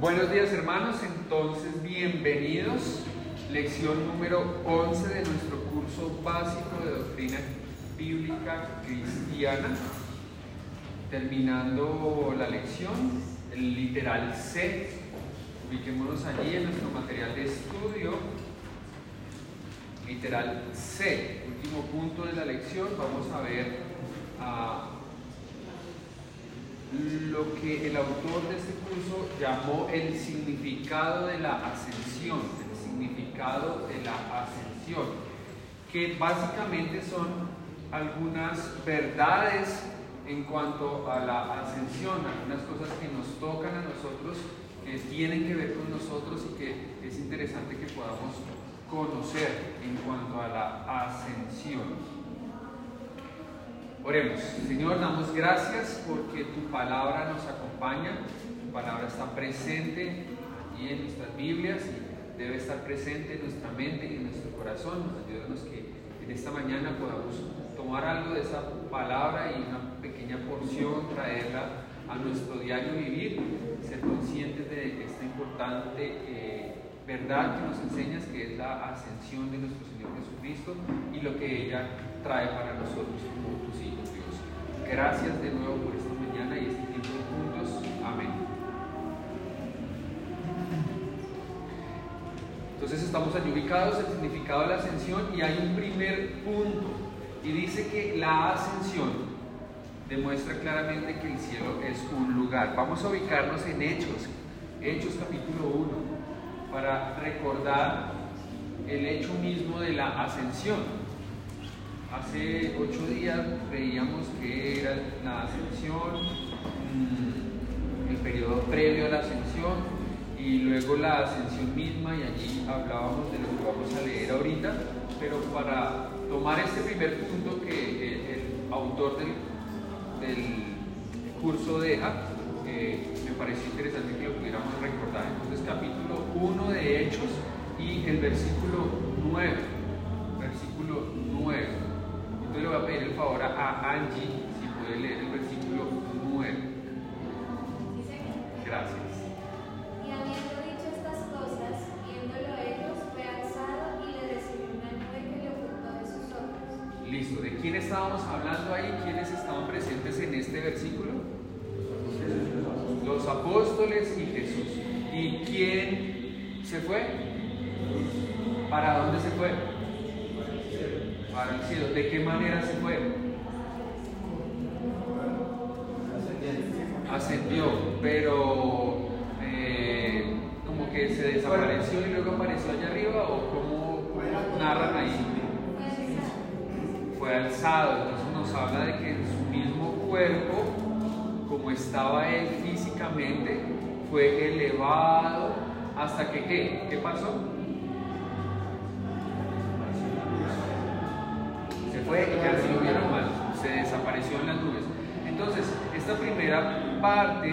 Buenos días hermanos, entonces bienvenidos. Lección número 11 de nuestro curso básico de doctrina bíblica cristiana. Terminando la lección, el literal C. Ubiquémonos allí en nuestro material de estudio. Literal C. Último punto de la lección. Vamos a ver a lo que el autor de este curso llamó el significado de la ascensión, el significado de la ascensión, que básicamente son algunas verdades en cuanto a la ascensión, algunas cosas que nos tocan a nosotros, que tienen que ver con nosotros y que es interesante que podamos conocer en cuanto a la ascensión. Oremos. Señor, damos gracias porque tu palabra nos acompaña, tu palabra está presente y en nuestras Biblias debe estar presente en nuestra mente y en nuestro corazón. Ayúdanos que en esta mañana podamos tomar algo de esa palabra y una pequeña porción, traerla a nuestro diario vivir, ser conscientes de esta importante eh, verdad que nos enseñas, que es la ascensión de nuestro Señor Jesucristo y lo que ella trae para nosotros como tus hijos. Gracias de nuevo por esta mañana y este tiempo juntos. Amén. Entonces estamos allí ubicados, el significado de la ascensión y hay un primer punto y dice que la ascensión demuestra claramente que el cielo es un lugar. Vamos a ubicarnos en Hechos, Hechos capítulo 1, para recordar el hecho mismo de la ascensión. Hace ocho días veíamos que era la ascensión, mm, el periodo previo a la ascensión y luego la ascensión misma y allí hablábamos de lo que vamos a leer ahorita, pero para tomar este primer punto que el, autor del, curso deja, eh, pareció interesante que lo pudiéramos recordar. Entonces capítulo 1 de Hechos y el versículo 9, versículo 9 le voy a pedir el favor a Angie si puede leer el versículo 9. Gracias. Listo. ¿De quién estábamos hablando ahí? ¿Quiénes estaban presentes en este versículo? Los apóstoles y Jesús. ¿Y quién se fue? ¿Para dónde se fue? ¿De qué manera se fue? Ascendió, pero eh, como que se desapareció y luego apareció allá arriba o cómo narran ahí. Fue alzado, entonces nos habla de que en su mismo cuerpo, como estaba él físicamente, fue elevado hasta que ¿qué? ¿Qué pasó? Entonces, esta primera parte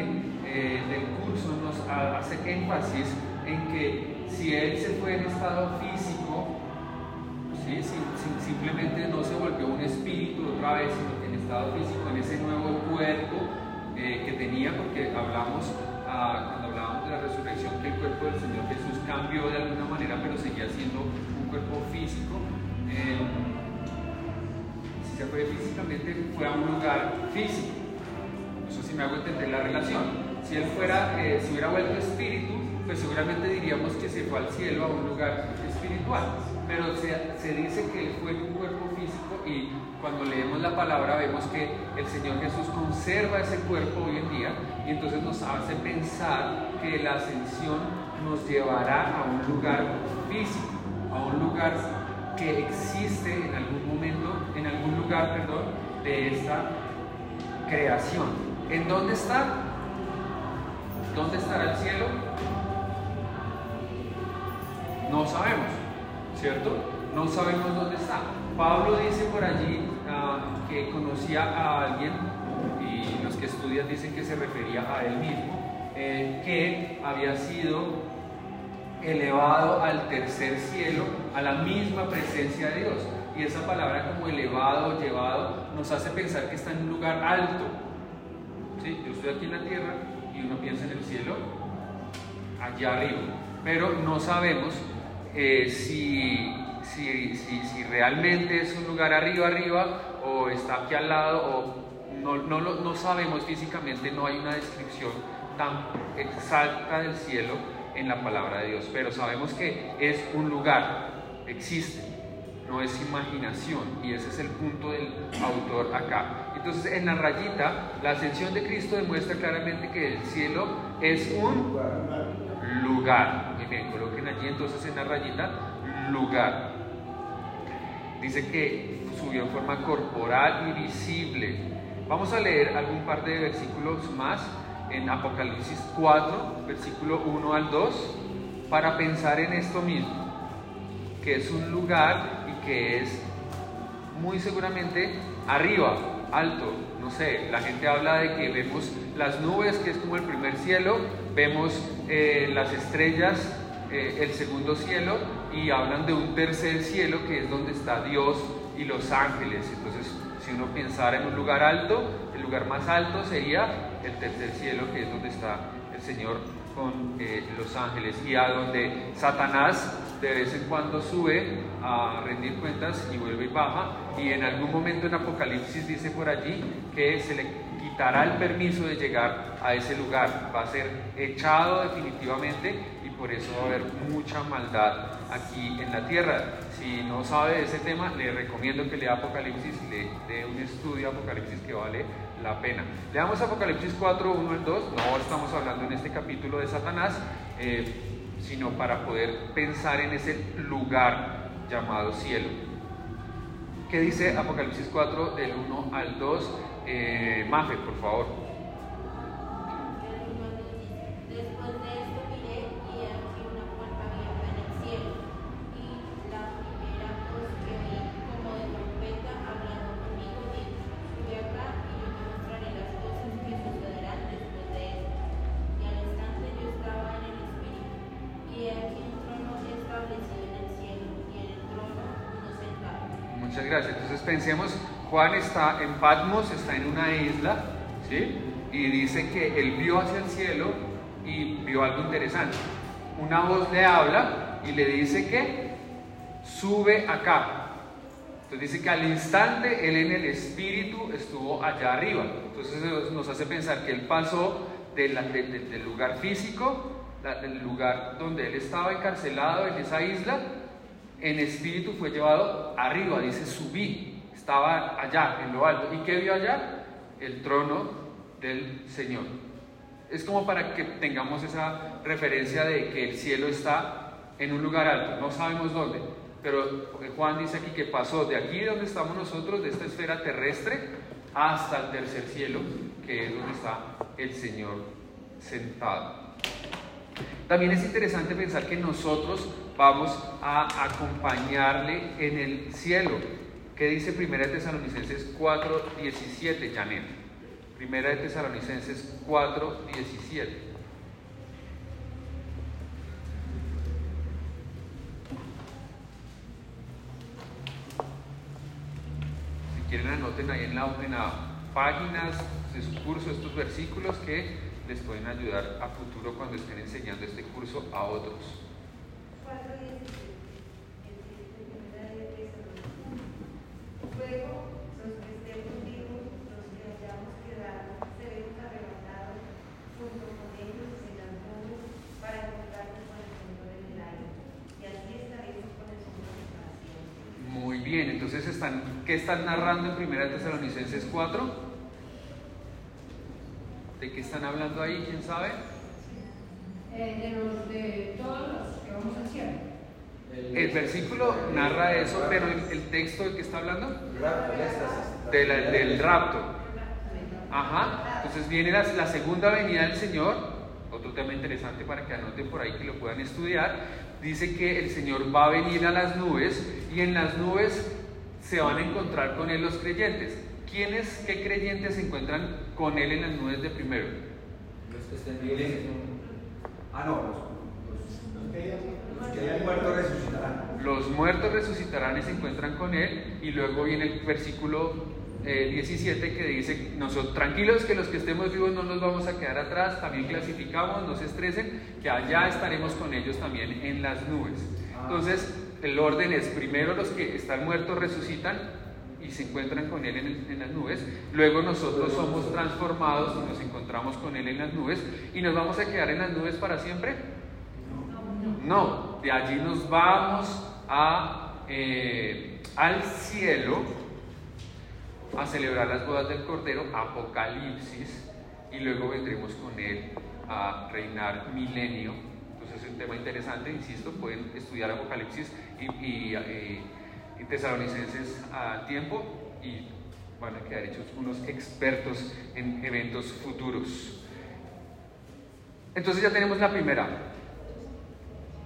eh, del curso nos hace énfasis en que si él se fue en estado físico, ¿sí? simplemente no se volvió un espíritu otra vez, sino que en estado físico, en ese nuevo cuerpo eh, que tenía, porque hablamos ah, cuando hablábamos de la resurrección que el cuerpo del Señor Jesús cambió de alguna manera, pero seguía siendo un cuerpo físico. Se fue físicamente, fue a un lugar físico. Eso sí me hago entender la relación. Si él fuera, eh, si hubiera vuelto espíritu, pues seguramente diríamos que se fue al cielo a un lugar espiritual. Pero se, se dice que él fue en un cuerpo físico y cuando leemos la palabra vemos que el Señor Jesús conserva ese cuerpo hoy en día y entonces nos hace pensar que la ascensión nos llevará a un lugar físico, a un lugar que existe en algún momento, en algún lugar, perdón, de esta creación. ¿En dónde está? ¿Dónde estará el cielo? No sabemos, ¿cierto? No sabemos dónde está. Pablo dice por allí ah, que conocía a alguien, y los que estudian dicen que se refería a él mismo, eh, que había sido elevado al tercer cielo, a la misma presencia de Dios. Y esa palabra como elevado, llevado, nos hace pensar que está en un lugar alto. ¿Sí? Yo estoy aquí en la tierra y uno piensa en el cielo allá arriba. Pero no sabemos eh, si, si, si, si, realmente es un lugar arriba, arriba, o está aquí al lado, o no, no, no sabemos físicamente, no hay una descripción tan exacta del cielo en la palabra de Dios, pero sabemos que es un lugar, existe, no es imaginación, y ese es el punto del autor acá. Entonces, en la rayita, la ascensión de Cristo demuestra claramente que el cielo es un lugar. Muy bien, coloquen allí entonces en la rayita, lugar. Dice que subió en forma corporal y visible. Vamos a leer algún par de versículos más en Apocalipsis 4, versículo 1 al 2, para pensar en esto mismo, que es un lugar y que es muy seguramente arriba, alto, no sé, la gente habla de que vemos las nubes, que es como el primer cielo, vemos eh, las estrellas, eh, el segundo cielo, y hablan de un tercer cielo que es donde está Dios y los ángeles. Entonces, si uno pensara en un lugar alto, el lugar más alto sería el tercer cielo, que es donde está el Señor con eh, los ángeles, y a donde Satanás de vez en cuando sube a rendir cuentas y vuelve y baja, y en algún momento en Apocalipsis dice por allí que se le quitará el permiso de llegar a ese lugar, va a ser echado definitivamente y por eso va a haber mucha maldad aquí en la tierra. Si no sabe de ese tema, le recomiendo que lea Apocalipsis, le dé un estudio Apocalipsis que vale la pena. Leamos Apocalipsis 4, 1 al 2, no estamos hablando en este capítulo de Satanás, eh, sino para poder pensar en ese lugar llamado cielo. ¿Qué dice Apocalipsis 4 del 1 al 2? Eh, Mafe, por favor. Está en Patmos, está en una isla, ¿sí? Y dice que él vio hacia el cielo y vio algo interesante. Una voz le habla y le dice que sube acá. Entonces dice que al instante él en el espíritu estuvo allá arriba. Entonces nos hace pensar que él pasó del lugar físico, del lugar donde él estaba encarcelado en esa isla, en espíritu fue llevado arriba, dice subí estaba allá, en lo alto. ¿Y qué vio allá? El trono del Señor. Es como para que tengamos esa referencia de que el cielo está en un lugar alto, no sabemos dónde, pero Juan dice aquí que pasó de aquí donde estamos nosotros, de esta esfera terrestre, hasta el tercer cielo, que es donde está el Señor sentado. También es interesante pensar que nosotros vamos a acompañarle en el cielo. ¿Qué dice 1 Tesalonicenses 4, 17, Janet? Primera de Tesalonicenses 4, 17. Si quieren anoten ahí en la, en la páginas de su curso estos versículos que les pueden ayudar a futuro cuando estén enseñando este curso a otros. 4, 17. Luego, los que estemos vivos, los que hayamos quedado, seremos arrebatados junto con ellos en las nubes para encontrarnos con el Señor en el aire. Y así estaremos con el Señor en para siempre. Muy bien, entonces, están, ¿qué están narrando en 1 Tesalonicenses 4? ¿De qué están hablando ahí? ¿Quién sabe? Eh, de, los, de todos los que vamos a cielo. El versículo narra eso, pero el, texto de qué está hablando? del rapto. Ajá. Entonces viene la, la, segunda venida del Señor, otro tema interesante para que anoten por ahí que lo puedan estudiar. Dice que el Señor va a venir a las nubes y en las nubes se van a encontrar con Él los creyentes. ¿Quiénes, qué creyentes se encuentran con Él en las nubes de primero? Los que estén Ah, no, los, los los muertos resucitarán. Los muertos resucitarán y se encuentran con Él. Y luego viene el versículo eh, 17 que dice, nosotros, tranquilos que los que estemos vivos no nos vamos a quedar atrás, también clasificamos, no se estresen, que allá estaremos con ellos también en las nubes. Entonces, el orden es primero los que están muertos resucitan y se encuentran con Él en, el- en las nubes, luego nosotros somos transformados y nos encontramos con Él en las nubes y nos vamos a quedar en las nubes para siempre. No, de allí nos vamos a, eh, al cielo a celebrar las bodas del Cordero, Apocalipsis, y luego vendremos con Él a reinar milenio. Entonces es un tema interesante, insisto, pueden estudiar Apocalipsis y, y, y Tesalonicenses a tiempo y van a quedar hechos unos expertos en eventos futuros. Entonces ya tenemos la primera,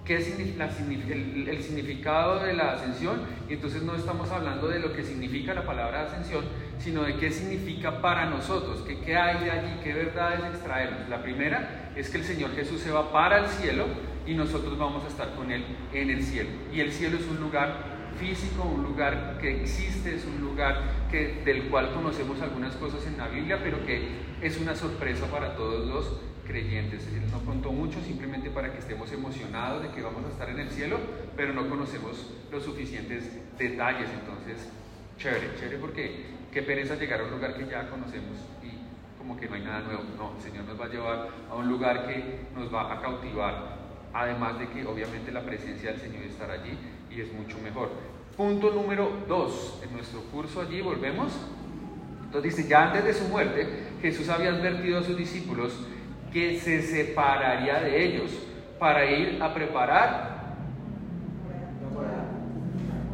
qué signi- la el significado de la ascensión, y entonces no estamos hablando de lo que significa la palabra ascensión, sino de qué significa para nosotros, que qué hay de allí, qué verdades extraemos. La primera es que el Señor Jesús se va para el cielo y nosotros vamos a estar con Él en el cielo. Y el cielo es un lugar físico, un lugar que existe, es un lugar que, del cual conocemos algunas cosas en la Biblia, pero que es una sorpresa para todos los creyentes. Él no contó mucho simplemente para que estemos emocionados de que vamos a estar en el cielo, pero no conocemos los suficientes detalles. Entonces, chévere, chévere porque qué pereza llegar a un lugar que ya conocemos y como que no hay nada nuevo. No, el Señor nos va a llevar a un lugar que nos va a cautivar, además de que obviamente la presencia del Señor estará allí y es mucho mejor. Punto número dos, en nuestro curso allí volvemos. Entonces dice, ya antes de su muerte, Jesús había advertido a sus discípulos que se separaría de ellos para ir a preparar.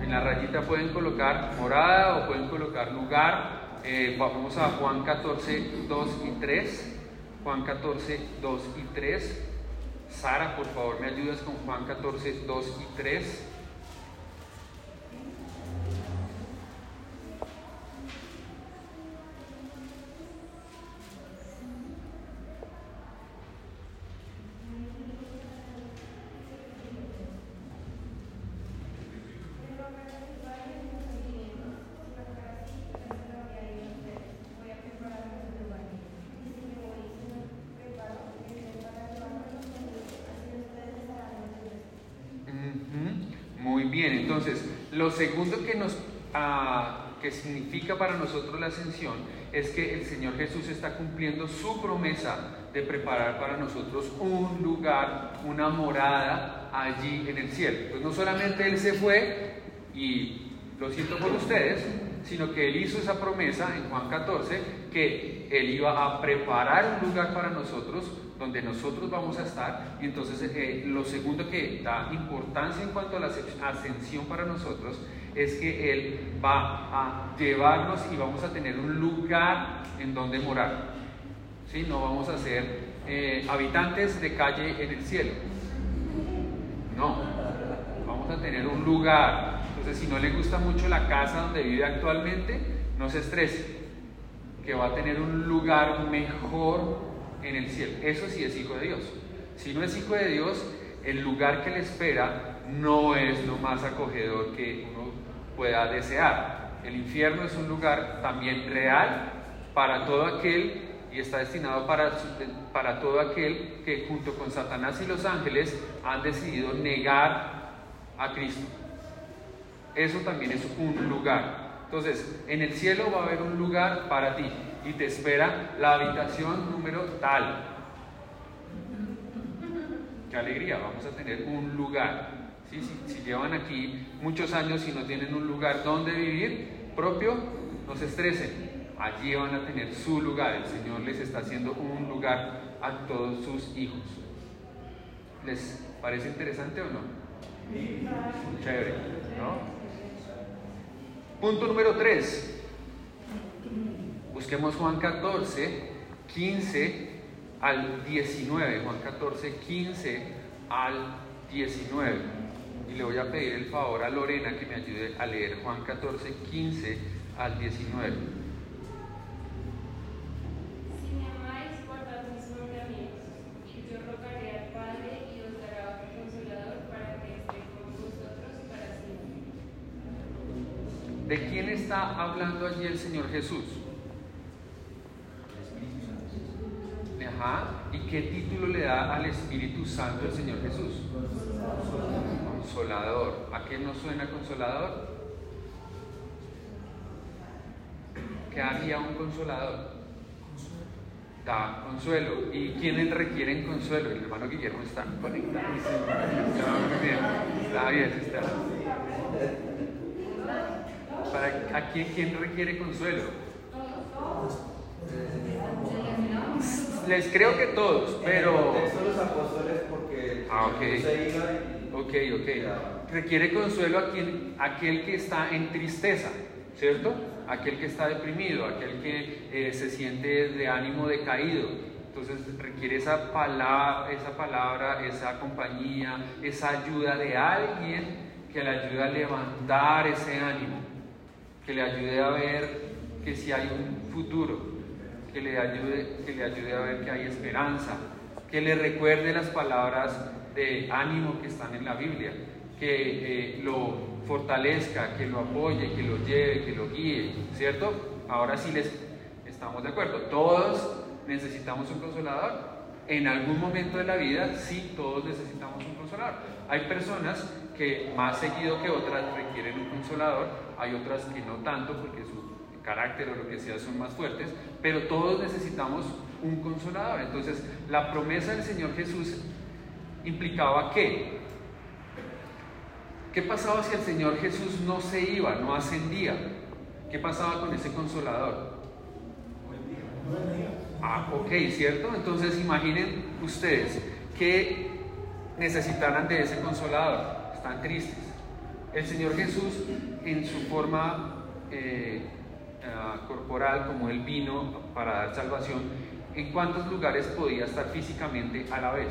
En la rayita pueden colocar morada o pueden colocar lugar. Eh, vamos a Juan 14, 2 y 3. Juan 14, 2 y 3. Sara, por favor, me ayudas con Juan 14, 2 y 3. Ujú, Muy bien, entonces lo segundo que nos ah, que significa para nosotros la ascensión es que el Señor Jesús está cumpliendo su promesa de preparar para nosotros un lugar, una morada allí en el cielo. Entonces no solamente Él se fue y lo siento por ustedes, sino que Él hizo esa promesa en Juan 14 que Él iba a preparar un lugar para nosotros donde nosotros vamos a estar. Entonces eh, lo segundo que da importancia en cuanto a la ascensión para nosotros es que Él va a llevarnos y vamos a tener un lugar en donde morar. ¿Sí? No vamos a ser eh, habitantes de calle en el cielo. No, vamos a tener un lugar. Entonces, si no le gusta mucho la casa donde vive actualmente, no se estrese, que va a tener un lugar mejor en el cielo. Eso sí es hijo de Dios. Si no es hijo de Dios, el lugar que le espera no es lo más acogedor que uno pueda desear. El infierno es un lugar también real para todo aquel y está destinado para, para todo aquel que junto con Satanás y los ángeles han decidido negar a Cristo. Eso también es un lugar. Entonces, en el cielo va a haber un lugar para ti y te espera la habitación número tal. Qué alegría, vamos a tener un lugar. ¿Sí? Si, si, llevan aquí muchos años y no tienen un lugar donde vivir propio, no se estresen. Allí van a tener su lugar. El Señor les está haciendo un lugar a todos sus hijos. ¿Les parece interesante o no? Chévere, ¿no? Punto número 3. Busquemos Juan 14, 15 al 19. Juan 14, 15 al 19. Y le voy a pedir el favor a Lorena que me ayude a leer Juan 14, 15 al 19. Si me amáis, guardad mis mandamientos, y yo rogaré al Padre y os dará otro consolador para que esté con vosotros para siempre. ¿De quién hablando allí el Señor Jesús? Ajá. ¿Y qué título le da al Espíritu Santo el Señor Jesús? Consolador. ¿A qué nos suena consolador? ¿Qué haría un consolador? Da consuelo. ¿Y quiénes requieren consuelo? El hermano Guillermo está conectadísimo. Está bien. Está bien, está. ¿Para, ¿A quién, quién requiere consuelo? Les creo que todos, pero... Los apóstoles porque Ah, ok. no se iba y- Ok, ok. Requiere consuelo a quien, aquel que está en tristeza, ¿cierto? Aquel que está deprimido, aquel que eh, se siente de ánimo decaído. Entonces requiere esa palabra, esa palabra, esa compañía, esa ayuda de alguien que le ayude a levantar ese ánimo, que le ayude a ver que si hay un futuro, que le ayude, que le ayude a ver que hay esperanza, que le recuerde las palabras de ánimo que están en la Biblia, que eh, lo fortalezca, que lo apoye, que lo lleve, que lo guíe, ¿cierto? Ahora sí les estamos de acuerdo. Todos necesitamos un consolador. En algún momento de la vida, sí, todos necesitamos un consolador. Hay personas que más seguido que otras requieren un consolador, hay otras que no tanto porque su carácter o lo que sea son más fuertes, pero todos necesitamos un consolador. Entonces, la promesa del Señor Jesús implicaba que, ¿qué pasaba si el Señor Jesús no se iba, no ascendía? ¿Qué pasaba con ese consolador? Ah, ok, ¿cierto? Entonces imaginen ustedes que necesitaran de ese consolador, están tristes. El Señor Jesús en su forma eh, ah, corporal, como Él vino para dar salvación, ¿en cuántos lugares podía estar físicamente a la vez?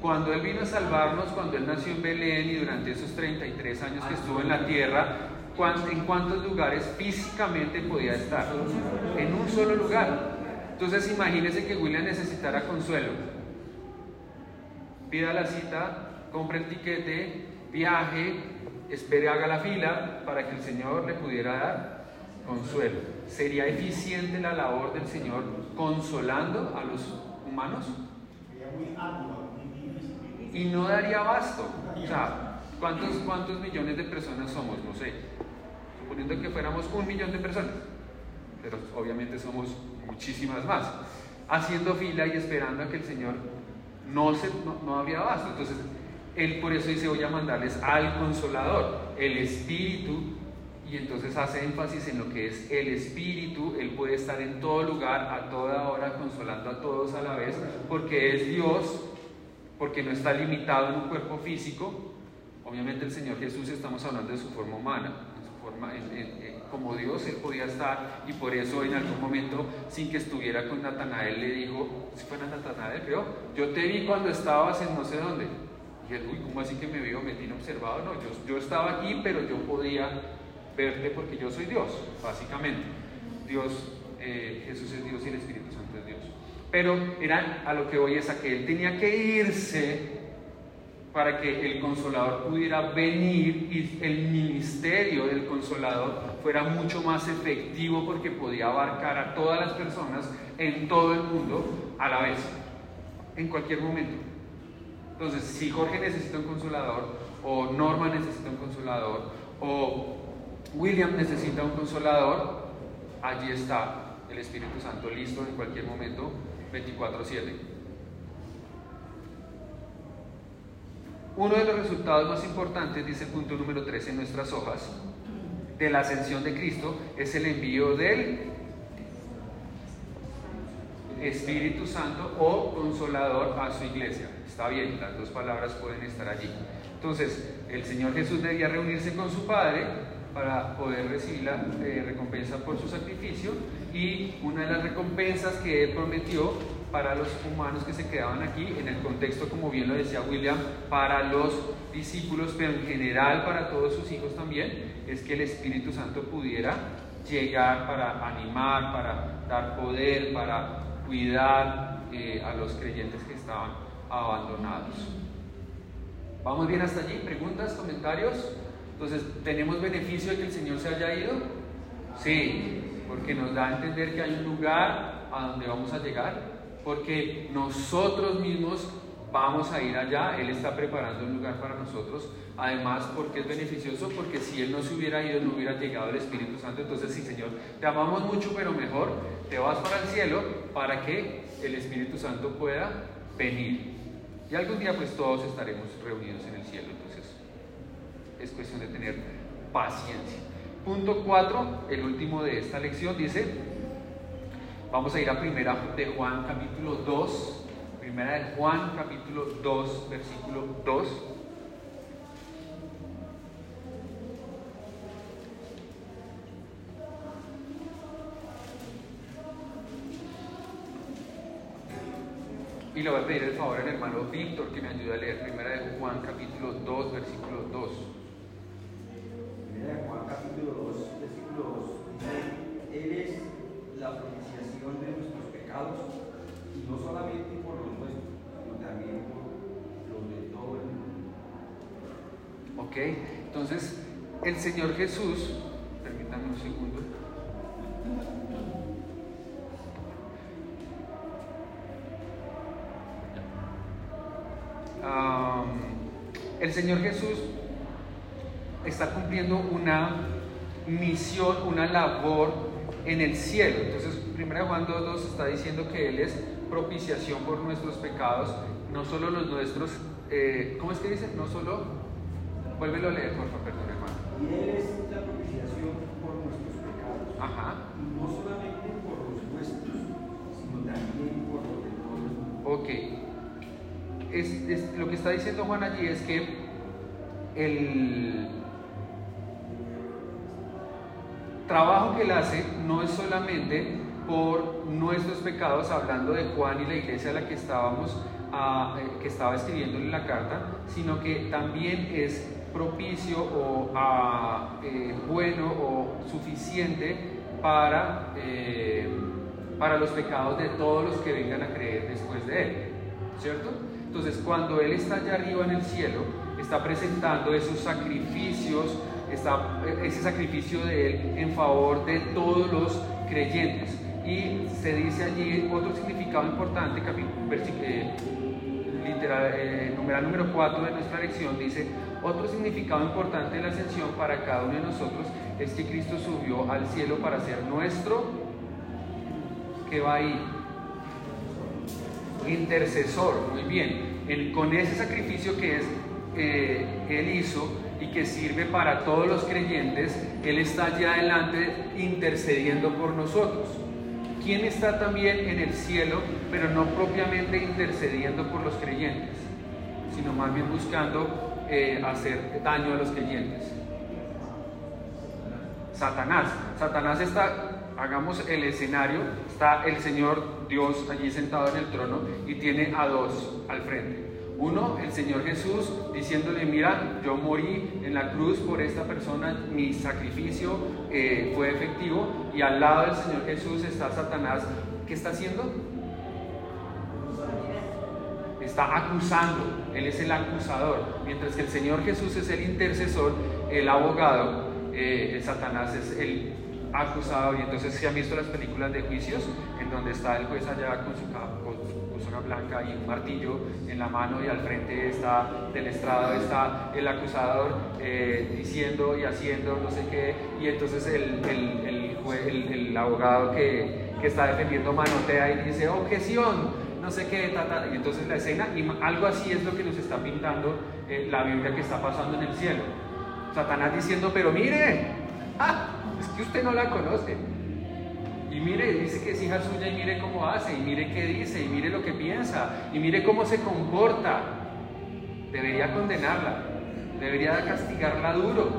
Cuando Él vino a salvarnos, cuando Él nació en Belén y durante esos 33 años que estuvo en la tierra, ¿cuán- ¿en cuántos lugares físicamente podía estar? En un solo lugar. Entonces imagínense que William necesitara consuelo. Pida la cita, compre el tiquete, viaje, espere, haga la fila para que el Señor le pudiera dar consuelo. ¿Sería eficiente la labor del Señor consolando a los humanos? y no daría abasto. O sea, ¿cuántos, ¿cuántos millones de personas somos? No sé. Suponiendo que fuéramos un millón de personas, pero obviamente somos muchísimas más, haciendo fila y esperando a que el Señor no, se, no, no había abasto. Entonces, Él por eso dice, voy a mandarles al consolador, el Espíritu, y entonces hace énfasis en lo que es el Espíritu, Él puede estar en todo lugar, a toda hora, consolando a todos a la vez, porque es Dios, porque no está limitado en un cuerpo físico. Obviamente el Señor Jesús, estamos hablando de su forma humana, en su forma, como Dios, Él podía estar y por eso en algún momento, sin que estuviera con Natanael, le dijo, si fue Natanael, creo, yo te vi cuando estabas en no sé dónde. Y él, uy, ¿cómo así que me vio? ¿Me tiene observado? No, yo, yo estaba aquí, pero yo podía verte porque yo soy Dios, básicamente. Dios, eh, Jesús es Dios y el Espíritu Santo es Dios. Pero era a lo que hoy es a que él tenía que irse para que el consolador pudiera venir y el ministerio del consolador fuera mucho más efectivo porque podía abarcar a todas las personas en todo el mundo a la vez, en cualquier momento. Entonces, si Jorge necesita un consolador, o Norma necesita un consolador, o William necesita un consolador, allí está el Espíritu Santo listo en cualquier momento, 24/7. Uno de los resultados más importantes, dice el punto número 3 en nuestras hojas, de la ascensión de Cristo es el envío del Espíritu Santo o consolador a su iglesia. Está bien, las dos palabras pueden estar allí. Entonces, el Señor Jesús debía reunirse con su Padre para poder recibir la eh, recompensa por su sacrificio y una de las recompensas que Él prometió para los humanos que se quedaban aquí, en el contexto, como bien lo decía William, para los discípulos, pero en general para todos sus hijos también, es que el Espíritu Santo pudiera llegar para animar, para dar poder, para cuidar eh, a los creyentes que estaban abandonados. ¿Vamos bien hasta allí? ¿Preguntas, comentarios? Entonces, ¿tenemos beneficio de que el Señor se haya ido? Sí, porque nos da a entender que hay un lugar a donde vamos a llegar, porque nosotros mismos vamos a ir allá, Él está preparando un lugar para nosotros, además porque es beneficioso, porque si Él no se hubiera ido, no hubiera llegado el Espíritu Santo, entonces sí, Señor, te amamos mucho, pero mejor te vas para el cielo para que el Espíritu Santo pueda venir. Y algún día pues todos estaremos reunidos en el cielo, entonces es cuestión de tener paciencia. Punto 4, el último de esta lección, dice, vamos a ir a primera de Juan capítulo 2, primera de Juan capítulo 2, versículo 2. Y le voy a pedir el favor al hermano Víctor que me ayude a leer primera de Juan capítulo 2, versículo 2. Pecados, y no solamente por los nuestros, sino también por los de todo el mundo. ¿Ok? Entonces, el Señor Jesús, permítanme un segundo. Am, el Señor Jesús está cumpliendo una misión, una labor en el cielo. Entonces, 1 Juan 2.2 está diciendo que Él es propiciación por nuestros pecados, no solo los nuestros, eh, ¿cómo es que dice? No solo, vuélvelo a leer, por favor, perdón, hermano. Y Él es la propiciación por nuestros pecados, Ajá, y no solamente por los nuestros, sino también por los de todo ok. Es, es- lo que está diciendo Juan allí es que el trabajo que él hace no es solamente por nuestros pecados, hablando de Juan y la iglesia a la que estábamos, eh, que estaba escribiéndole la carta, sino que también es propicio o eh, bueno o suficiente para, eh, para los pecados de todos los que vengan a creer después de él, ¿cierto? Entonces, cuando Él está allá arriba en el cielo, está presentando esos sacrificios, está, ese sacrificio de Él en favor de todos los creyentes. Y se dice allí otro significado importante, eh, literal, eh, numeral número 4 de nuestra lección, dice, otro significado importante de la ascensión para cada uno de nosotros es que Cristo subió al cielo para ser nuestro, que va ahí, intercesor, muy bien, con ese sacrificio que es, eh, Él hizo y que sirve para todos los creyentes, Él está allá adelante intercediendo por nosotros. ¿Quién está también en el cielo, pero no propiamente intercediendo por los creyentes, sino más bien buscando eh, hacer daño a los creyentes? Satanás. Satanás está, hagamos el escenario, está el Señor Dios allí sentado en el trono y tiene a dos al frente. Uno, el Señor Jesús diciéndole, mira, yo morí en la cruz por esta persona, mi sacrificio fue efectivo. Y al lado del Señor Jesús está Satanás. ¿Qué está haciendo? Está acusando, Él es el acusador. Mientras que el Señor Jesús es el intercesor, el abogado, eh, Satanás es el acusador. Y entonces se han visto las películas de juicios en donde está el juez allá con su, ca- blanca y un martillo en la mano y al frente está del estrado está el acusador eh, diciendo y haciendo no sé qué y entonces el, el, el el- abogado que, que está defendiendo manotea y dice objeción no sé qué, ta, ta", y entonces la escena, y algo así es lo que nos está pintando eh, la Biblia que está pasando en el cielo. Satanás diciendo, pero mire, ah, es que usted no la conoce. Y mire, dice que es hija suya y mire cómo hace, y mire qué dice, y mire lo que piensa, y mire cómo se comporta. Debería condenarla, debería castigarla duro.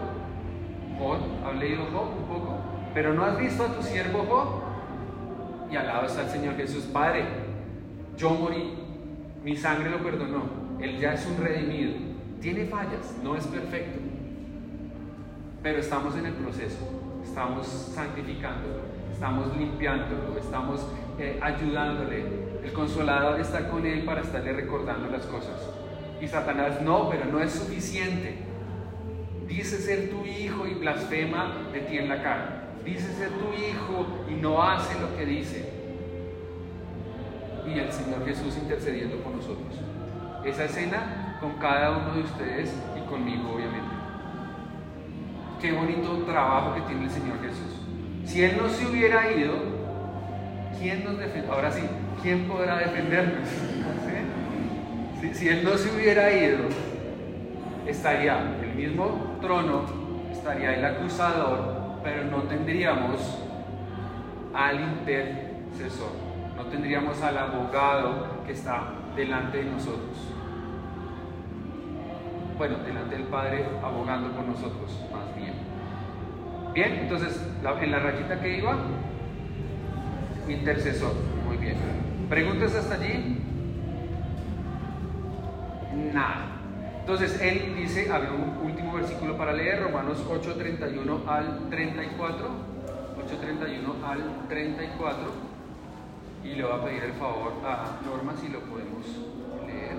Job, ¿has leído Job un poco? Pero no has visto a tu siervo Job. Y al lado está el Señor Jesús, Padre, yo morí, mi sangre lo perdonó, Él ya es un redimido, tiene fallas, no es perfecto, pero estamos en el proceso, estamos santificándolo, estamos limpiándolo, estamos eh, ayudándole. El consolador está con Él para estarle recordando las cosas. Y Satanás, no, pero no es suficiente. Dice ser tu hijo y blasfema de ti en la cara. Dice ser tu hijo y no hace lo que dice. Y el Señor Jesús intercediendo por nosotros. Esa escena con cada uno de ustedes y conmigo, obviamente. Qué bonito trabajo que tiene el Señor Jesús. Si Él no se hubiera ido, ¿quién nos defiende? Ahora sí, ¿quién podrá defendernos? Si, si Él no se hubiera ido, estaría el mismo trono, estaría el acusador, pero no tendríamos al intercesor, no tendríamos al abogado que está delante de nosotros. Bueno, delante del Padre abogando por nosotros, más bien. Bien, entonces, en la rayita que iba, intercesor. Muy bien. ¿Preguntas hasta allí? Nada. Entonces, él dice, había un último versículo para leer, Romanos 8, 31 al 34. 8, 31 al 34. Y le voy a pedir el favor a Norma si lo podemos leer.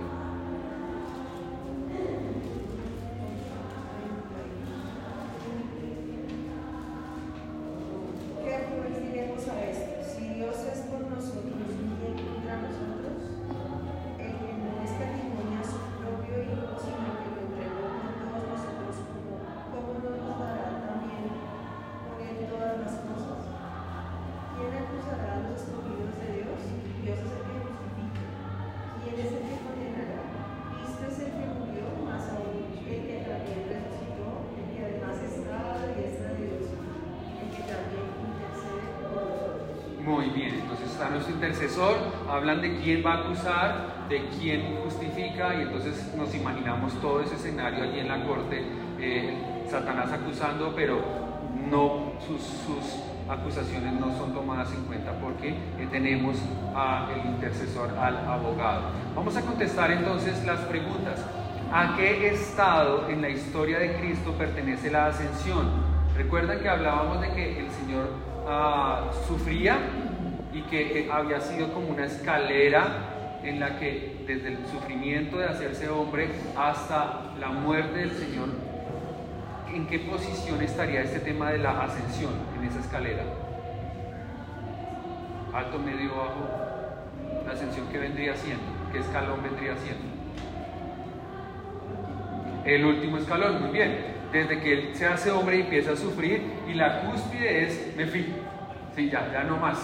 Nuestro intercesor, hablan de quién va a acusar, de quién justifica, y entonces nos imaginamos todo ese escenario allí en la corte, eh, Satanás acusando, pero no sus, sus acusaciones no son tomadas en cuenta porque eh, tenemos al intercesor, al abogado. Vamos a contestar entonces las preguntas. ¿A qué estado en la historia de Cristo pertenece la ascensión? Recuerdan que hablábamos de que el Señor ah, sufría y que eh, había sido como una escalera en la que desde el sufrimiento de hacerse hombre hasta la muerte del Señor, ¿en qué posición estaría este tema de la ascensión en esa escalera? Alto, medio, bajo. La ascensión que vendría siendo, qué escalón vendría siendo. El último escalón, muy bien. Desde que él se hace hombre y empieza a sufrir y la cúspide es, me fui. Sí, ya, ya no más.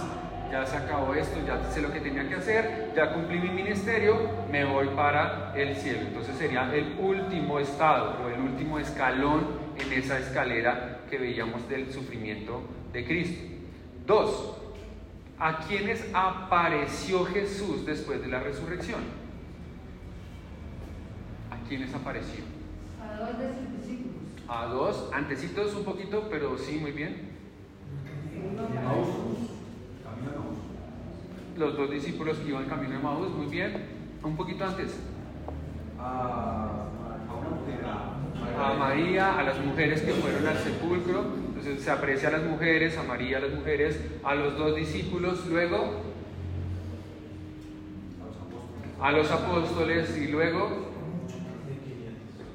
Ya se acabó esto, ya sé lo que tenía que hacer, ya cumplí mi ministerio, me voy para el cielo. Entonces sería el último estado o el último escalón en esa escalera que veíamos del sufrimiento de Cristo. Dos, ¿a quiénes apareció Jesús después de la resurrección? ¿A quiénes apareció? A dos de sus discípulos. A dos, antecitos un poquito, pero sí, muy bien. Uno a para Maús. Camino a Maús. Los dos discípulos que iban camino de Maús, muy bien. Un poquito antes. A, María, a las mujeres que fueron al sepulcro. Entonces se aprecia a las mujeres, a María, a las mujeres, a los dos discípulos, luego a los apóstoles. a los apóstoles y luego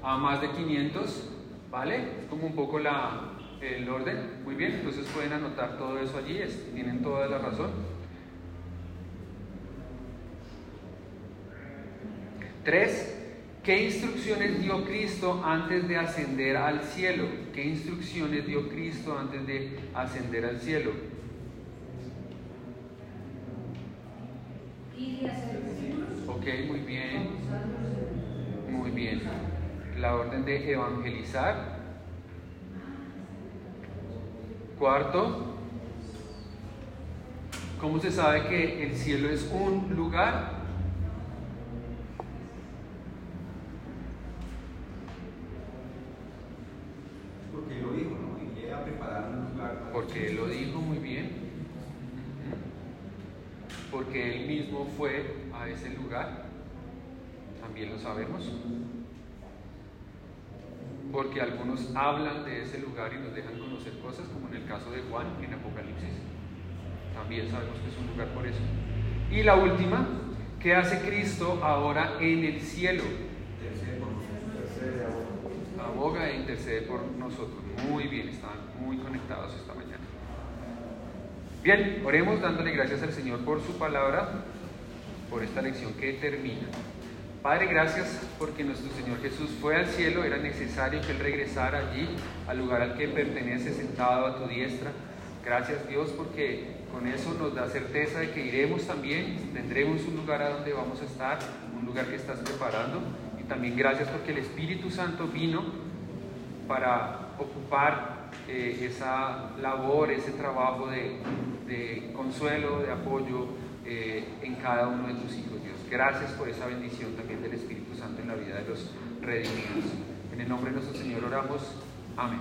a más de 500, ¿vale? Es como un poco la, el orden. Muy bien, entonces pueden anotar todo eso allí, es- tienen toda la razón. Tres, ¿qué instrucciones dio Cristo antes de ascender al cielo? ¿Qué instrucciones dio Cristo antes de ascender al cielo? Ok, muy bien. Muy bien. La orden de evangelizar. Cuarto, ¿cómo se sabe que el cielo es un lugar? Porque él lo dijo, ¿no? Y llega a preparar un lugar para Porque él lo dijo muy bien. Ujú. Porque él mismo fue a ese lugar. También lo sabemos. Porque algunos hablan de ese lugar y nos dejan conocer cosas, como en el caso de Juan en Apocalipsis. También sabemos que es un lugar por eso. Y la última, ¿qué hace Cristo ahora en el cielo? aboga e intercede por nosotros. Muy bien, estaban muy conectados esta mañana. Bien, oremos dándole gracias al Señor por su palabra, por esta lección que termina. Padre, gracias porque nuestro Señor Jesús fue al cielo, era necesario que Él regresara allí, al lugar al que pertenece, sentado a tu diestra. Gracias Dios porque con eso nos da certeza de que iremos también, tendremos un lugar a donde vamos a estar, un lugar que estás preparando. Y también gracias porque el Espíritu Santo vino para ocupar eh, esa labor, ese trabajo de, de consuelo, de apoyo eh, en cada uno de tus hijos, Dios. Gracias por esa bendición también del Espíritu Santo en la vida de los redimidos. En el nombre de nuestro Señor oramos. Amén.